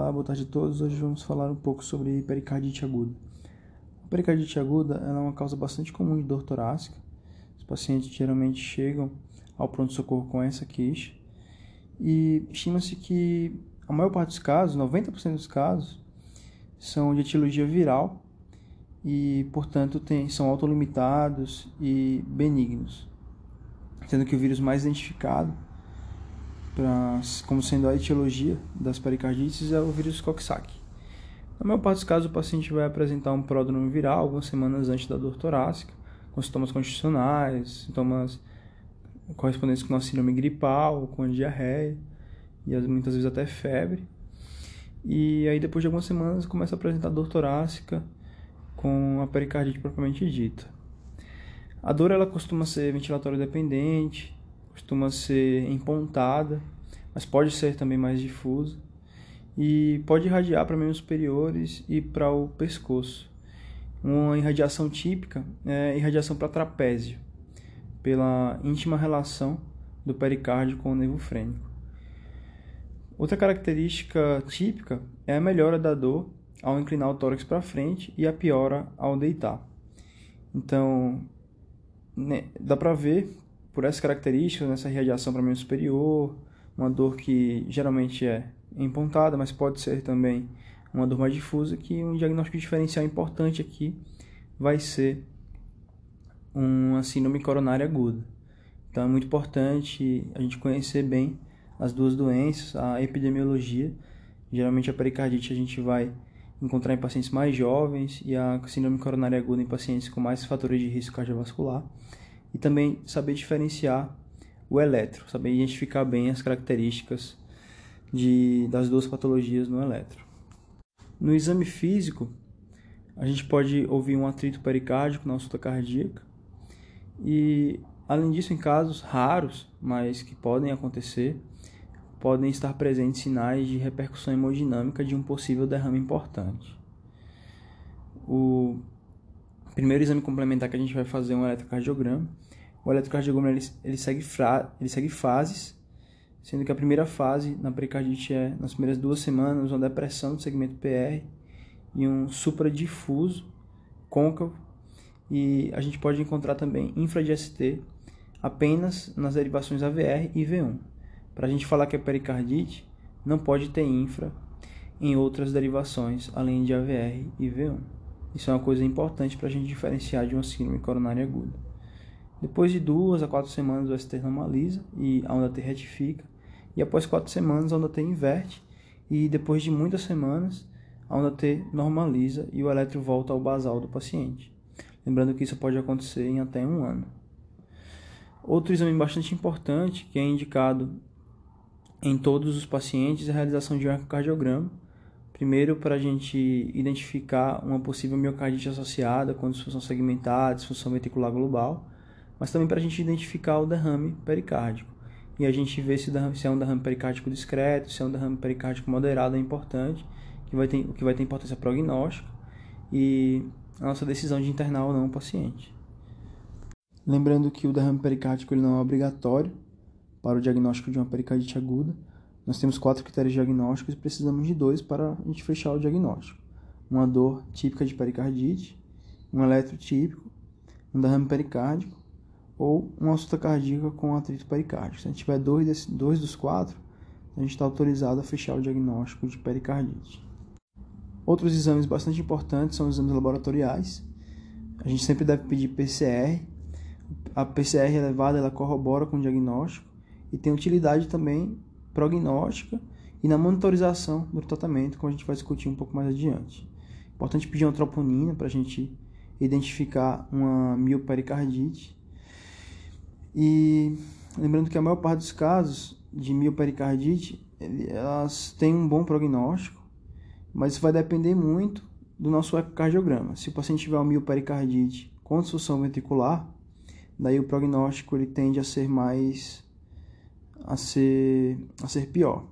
Olá, boa tarde a todos. Hoje vamos falar um pouco sobre pericardite aguda. A pericardite aguda é uma causa bastante comum de dor torácica. Os pacientes geralmente chegam ao pronto-socorro com essa queixa e estima-se que a maior parte dos casos, 90% dos casos, são de etiologia viral e, portanto, tem, são autolimitados e benignos, sendo que o vírus mais identificado pra, como sendo a etiologia das pericardites é o vírus Coxsackie. Na maior parte dos casos, o paciente vai apresentar um pródromo viral algumas semanas antes da dor torácica, com sintomas constitucionais, sintomas correspondentes com a síndrome gripal, com diarreia e muitas vezes até febre. E aí depois de algumas semanas começa a apresentar dor torácica com a pericardite propriamente dita. A dor ela costuma ser ventilatório dependente, costuma ser empontada, mas pode ser também mais difusa e pode irradiar para membros superiores e para o pescoço. Uma irradiação típica é irradiação para trapézio, pela íntima relação do pericárdio com o nervo frênico. Outra característica típica é a melhora da dor ao inclinar o tórax para frente e a piora ao deitar. Então, né, dá para ver por essas características, nessa radiação para membro superior, uma dor que geralmente é empontada, mas pode ser também uma dor mais difusa, que um diagnóstico diferencial importante aqui vai ser uma síndrome coronária aguda. Então é muito importante a gente conhecer bem as duas doenças, a epidemiologia. Geralmente a pericardite a gente vai encontrar em pacientes mais jovens e a síndrome coronária aguda em pacientes com mais fatores de risco cardiovascular. E também saber diferenciar o eletro, saber identificar bem as características de, das duas patologias no eletro. No exame físico, a gente pode ouvir um atrito pericárdico na ausculta cardíaca e, além disso, em casos raros, mas que podem acontecer, podem estar presentes sinais de repercussão hemodinâmica de um possível derrame importante. O primeiro exame complementar que a gente vai fazer é um eletrocardiograma. O eletrocardiograma ele, ele, segue, fra, ele segue fases, sendo que a primeira fase na pericardite é nas primeiras duas semanas uma depressão do segmento PR e um supradifuso côncavo e a gente pode encontrar também infra de ST apenas nas derivações AVR e V1. Para a gente falar que é pericardite, não pode ter infra em outras derivações além de AVR e V1. Isso é uma coisa importante para a gente diferenciar de uma síndrome coronária aguda. Depois de duas a quatro semanas, o ST normaliza e a onda T retifica. E após quatro semanas, a onda T inverte. E depois de muitas semanas, a onda T normaliza e o eletro volta ao basal do paciente. Lembrando que isso pode acontecer em até um ano. Outro exame bastante importante que é indicado em todos os pacientes é a realização de um ecocardiograma. Primeiro, para a gente identificar uma possível miocardite associada com disfunção segmentar, disfunção ventricular global, mas também para a gente identificar o derrame pericárdico. E a gente ver se, se é um derrame pericárdico discreto, se é um derrame pericárdico moderado é importante, que vai ter, que vai ter importância prognóstica. E a nossa decisão de internar ou não o paciente. Lembrando que o derrame pericárdico ele não é obrigatório para o diagnóstico de uma pericardite aguda. Nós temos quatro critérios diagnósticos e precisamos de dois para a gente fechar o diagnóstico. Uma dor típica de pericardite, um eletrotípico, um derrame pericárdico ou uma ausculta cardíaca com atrito pericárdico. Se a gente tiver dois, desse, dois dos quatro, a gente está autorizado a fechar o diagnóstico de pericardite. Outros exames bastante importantes são os exames laboratoriais. A gente sempre deve pedir PCR. A PCR elevada ela corrobora com o diagnóstico e tem utilidade também prognóstica e na monitorização do tratamento, como a gente vai discutir um pouco mais adiante. Importante pedir uma troponina para a gente identificar uma miopericardite. E lembrando que a maior parte dos casos de miopericardite, elas têm um bom prognóstico, mas isso vai depender muito do nosso ecocardiograma. Se o paciente tiver uma miopericardite com disfunção ventricular, daí o prognóstico ele tende a ser mais a ser a ser pior.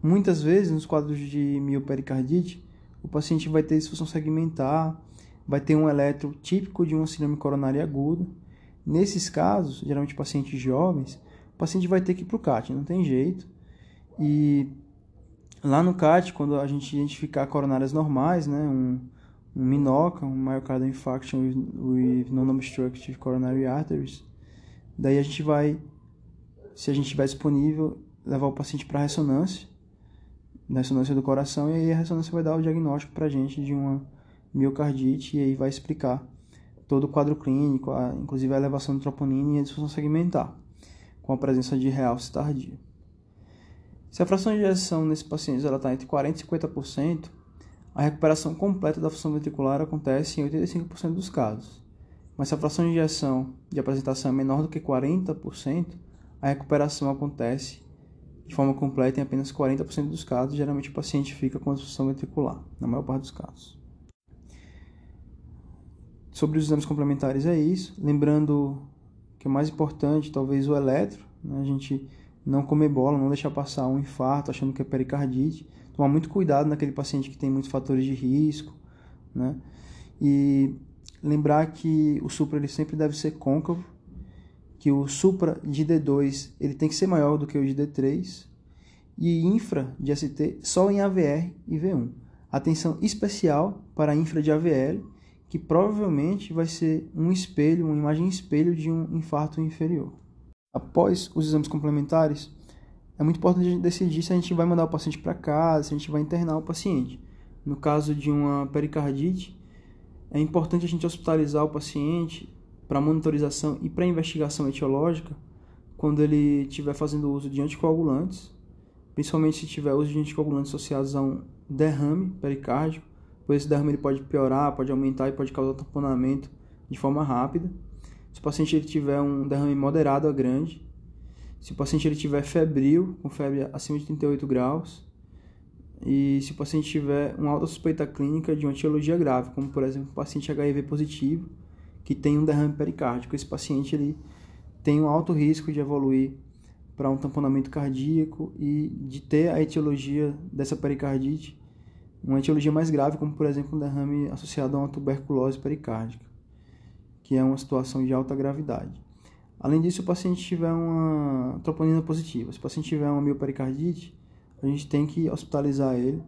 Muitas vezes nos quadros de miopericardite, o paciente vai ter disfunção segmentar, vai ter um eletro típico de uma síndrome coronária aguda. Nesses casos, geralmente pacientes jovens, o paciente vai ter que ir para o CAT, não tem jeito. E lá no CAT, quando a gente identificar coronárias normais, né, um, um MINOCA, um Myocardial Infarction with, with Non-Obstructive Coronary Arteries, daí a gente vai, se a gente estiver disponível, levar o paciente para ressonância, ressonância do coração, e aí a ressonância vai dar o diagnóstico para a gente de uma miocardite, e aí vai explicar todo o quadro clínico, a, inclusive a elevação do troponina e a disfunção segmentar com a presença de realce tardia. Se a fração de ejeção nesse paciente está entre 40% e 50%, a recuperação completa da função ventricular acontece em 85% dos casos. Mas se a fração de injeção de apresentação é menor do que 40%, a recuperação acontece de forma completa em apenas 40% dos casos. Geralmente o paciente fica com a disfunção ventricular, na maior parte dos casos. Sobre os exames complementares é isso. Lembrando que o mais importante, talvez o eletro, né? a gente não comer bola, não deixar passar um infarto achando que é pericardite, tomar muito cuidado naquele paciente que tem muitos fatores de risco, né? E lembrar que o supra ele sempre deve ser côncavo, que o supra de D2 ele tem que ser maior do que o de D3 e infra de ST só em AVR e V1. Atenção especial para infra de AVL que provavelmente vai ser um espelho, uma imagem espelho de um infarto inferior. Após os exames complementares, é muito importante a gente decidir se a gente vai mandar o paciente para casa, se a gente vai internar o paciente. No caso de uma pericardite, é importante a gente hospitalizar o paciente para monitorização e para investigação etiológica quando ele estiver fazendo uso de anticoagulantes, principalmente se tiver uso de anticoagulantes associados a um derrame pericárdico pois esse derrame ele pode piorar, pode aumentar e pode causar tamponamento de forma rápida. Se o paciente ele tiver um derrame moderado a grande, se o paciente ele tiver febril, com febre acima de 38 graus, e se o paciente tiver uma alta suspeita clínica de uma etiologia grave, como por exemplo o paciente HIV positivo que tem um derrame pericárdico, esse paciente ele tem um alto risco de evoluir para um tamponamento cardíaco e de ter a etiologia dessa pericardite uma etiologia mais grave, como por exemplo um derrame associado a uma tuberculose pericárdica, que é uma situação de alta gravidade. Além disso, se o paciente tiver uma troponina positiva, se o paciente tiver uma miopericardite, a gente tem que hospitalizar ele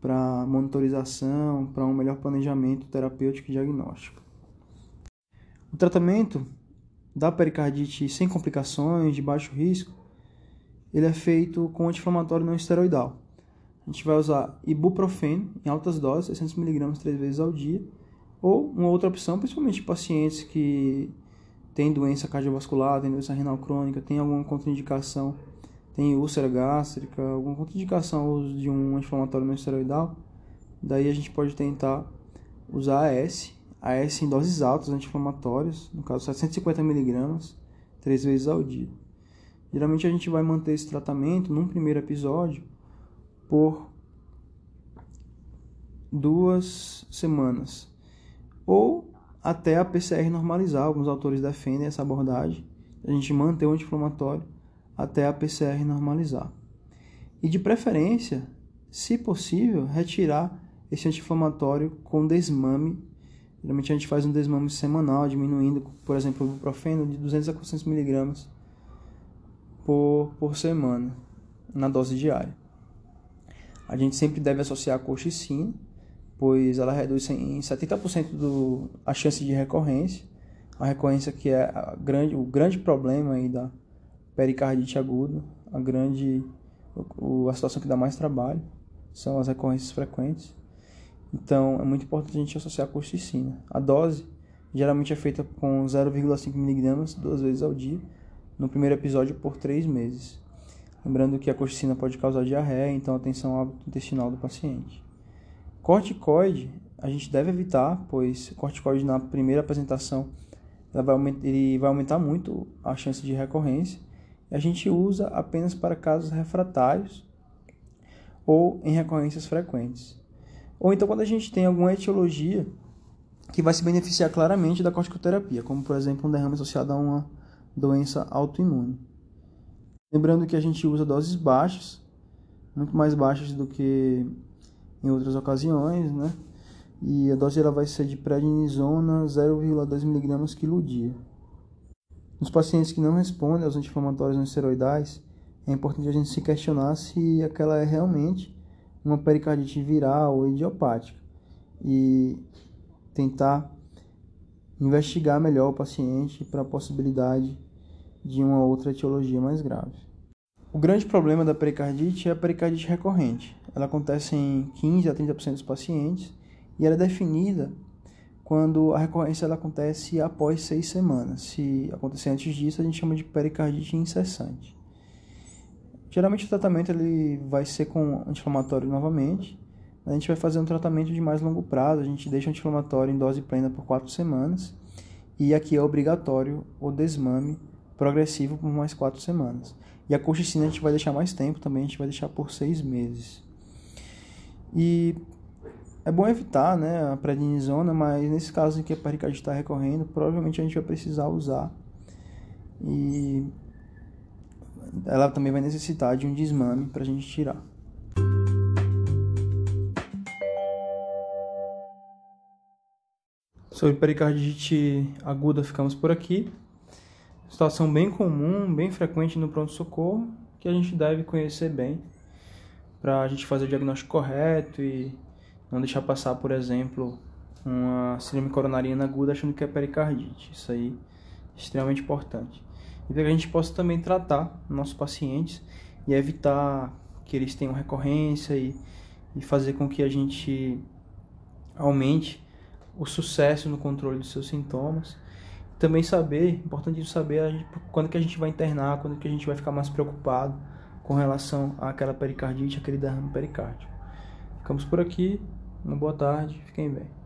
para monitorização, para um melhor planejamento terapêutico e diagnóstico. O tratamento da pericardite sem complicações, de baixo risco, ele é feito com anti-inflamatório não esteroidal a gente vai usar ibuprofeno em altas doses, 600mg três vezes ao dia, ou uma outra opção, principalmente pacientes que têm doença cardiovascular, têm doença renal crônica, têm alguma contraindicação, têm úlcera gástrica, alguma contraindicação de um anti-inflamatório não esteroidal, daí a gente pode tentar usar AS, AS em doses altas anti-inflamatórias, no caso 750mg, três vezes ao dia. Geralmente a gente vai manter esse tratamento num primeiro episódio por duas semanas ou até a PCR normalizar. Alguns autores defendem essa abordagem, a gente manter o anti-inflamatório até a PCR normalizar. E de preferência, se possível, retirar esse anti-inflamatório com desmame. Geralmente a gente faz um desmame semanal, diminuindo, por exemplo, o ibuprofeno de 200 a 400 miligramas por, por semana, na dose diária. A gente sempre deve associar a colchicina, pois ela reduz em 70% do, a chance de recorrência. A recorrência que é grande, o grande problema aí da pericardite aguda, a grande o, a situação que dá mais trabalho são as recorrências frequentes. Então é muito importante a gente associar a colchicina. A dose geralmente é feita com 0,5 mg duas vezes ao dia, no primeiro episódio por três meses. Lembrando que a colchicina pode causar diarreia, então atenção ao hábito intestinal do paciente. Corticoide, a gente deve evitar, pois o corticoide na primeira apresentação vai aumentar, ele vai aumentar muito a chance de recorrência a gente usa apenas para casos refratários ou em recorrências frequentes. Ou então quando a gente tem alguma etiologia que vai se beneficiar claramente da corticoterapia, como por exemplo um derrame associado a uma doença autoimune. Lembrando que a gente usa doses baixas, muito mais baixas do que em outras ocasiões, né? E a dose ela vai ser de prednisona 0,2 mg quilo dia. Nos pacientes que não respondem aos anti-inflamatórios não esteroidais, é importante a gente se questionar se aquela é realmente uma pericardite viral ou idiopática e tentar investigar melhor o paciente para a possibilidade de uma outra etiologia mais grave. O grande problema da pericardite é a pericardite recorrente. Ela acontece em 15 a 30% dos pacientes e ela é definida quando a recorrência ela acontece após seis semanas. Se acontecer antes disso, a gente chama de pericardite incessante. Geralmente o tratamento ele vai ser com anti-inflamatório novamente. A gente vai fazer um tratamento de mais longo prazo. A gente deixa o anti-inflamatório em dose plena por quatro semanas. E aqui é obrigatório o desmame progressivo por mais quatro semanas. E a colchicina a gente vai deixar mais tempo também, a gente vai deixar por seis meses. E é bom evitar né, a prednisona, mas nesse caso em que a pericardite está recorrendo, provavelmente a gente vai precisar usar. E ela também vai necessitar de um desmame para a gente tirar. Sobre pericardite aguda, ficamos por aqui. Situação bem comum, bem frequente no pronto-socorro, que a gente deve conhecer bem para a gente fazer o diagnóstico correto e não deixar passar, por exemplo, uma síndrome coronariana aguda achando que é pericardite. Isso aí é extremamente importante. E para que a gente possa também tratar nossos pacientes e evitar que eles tenham recorrência e, e fazer com que a gente aumente o sucesso no controle dos seus sintomas. Também saber, importante saber gente, quando que a gente vai internar, quando que a gente vai ficar mais preocupado com relação àquela pericardite, aquele derrame pericárdico. Ficamos por aqui. Uma boa tarde, fiquem bem.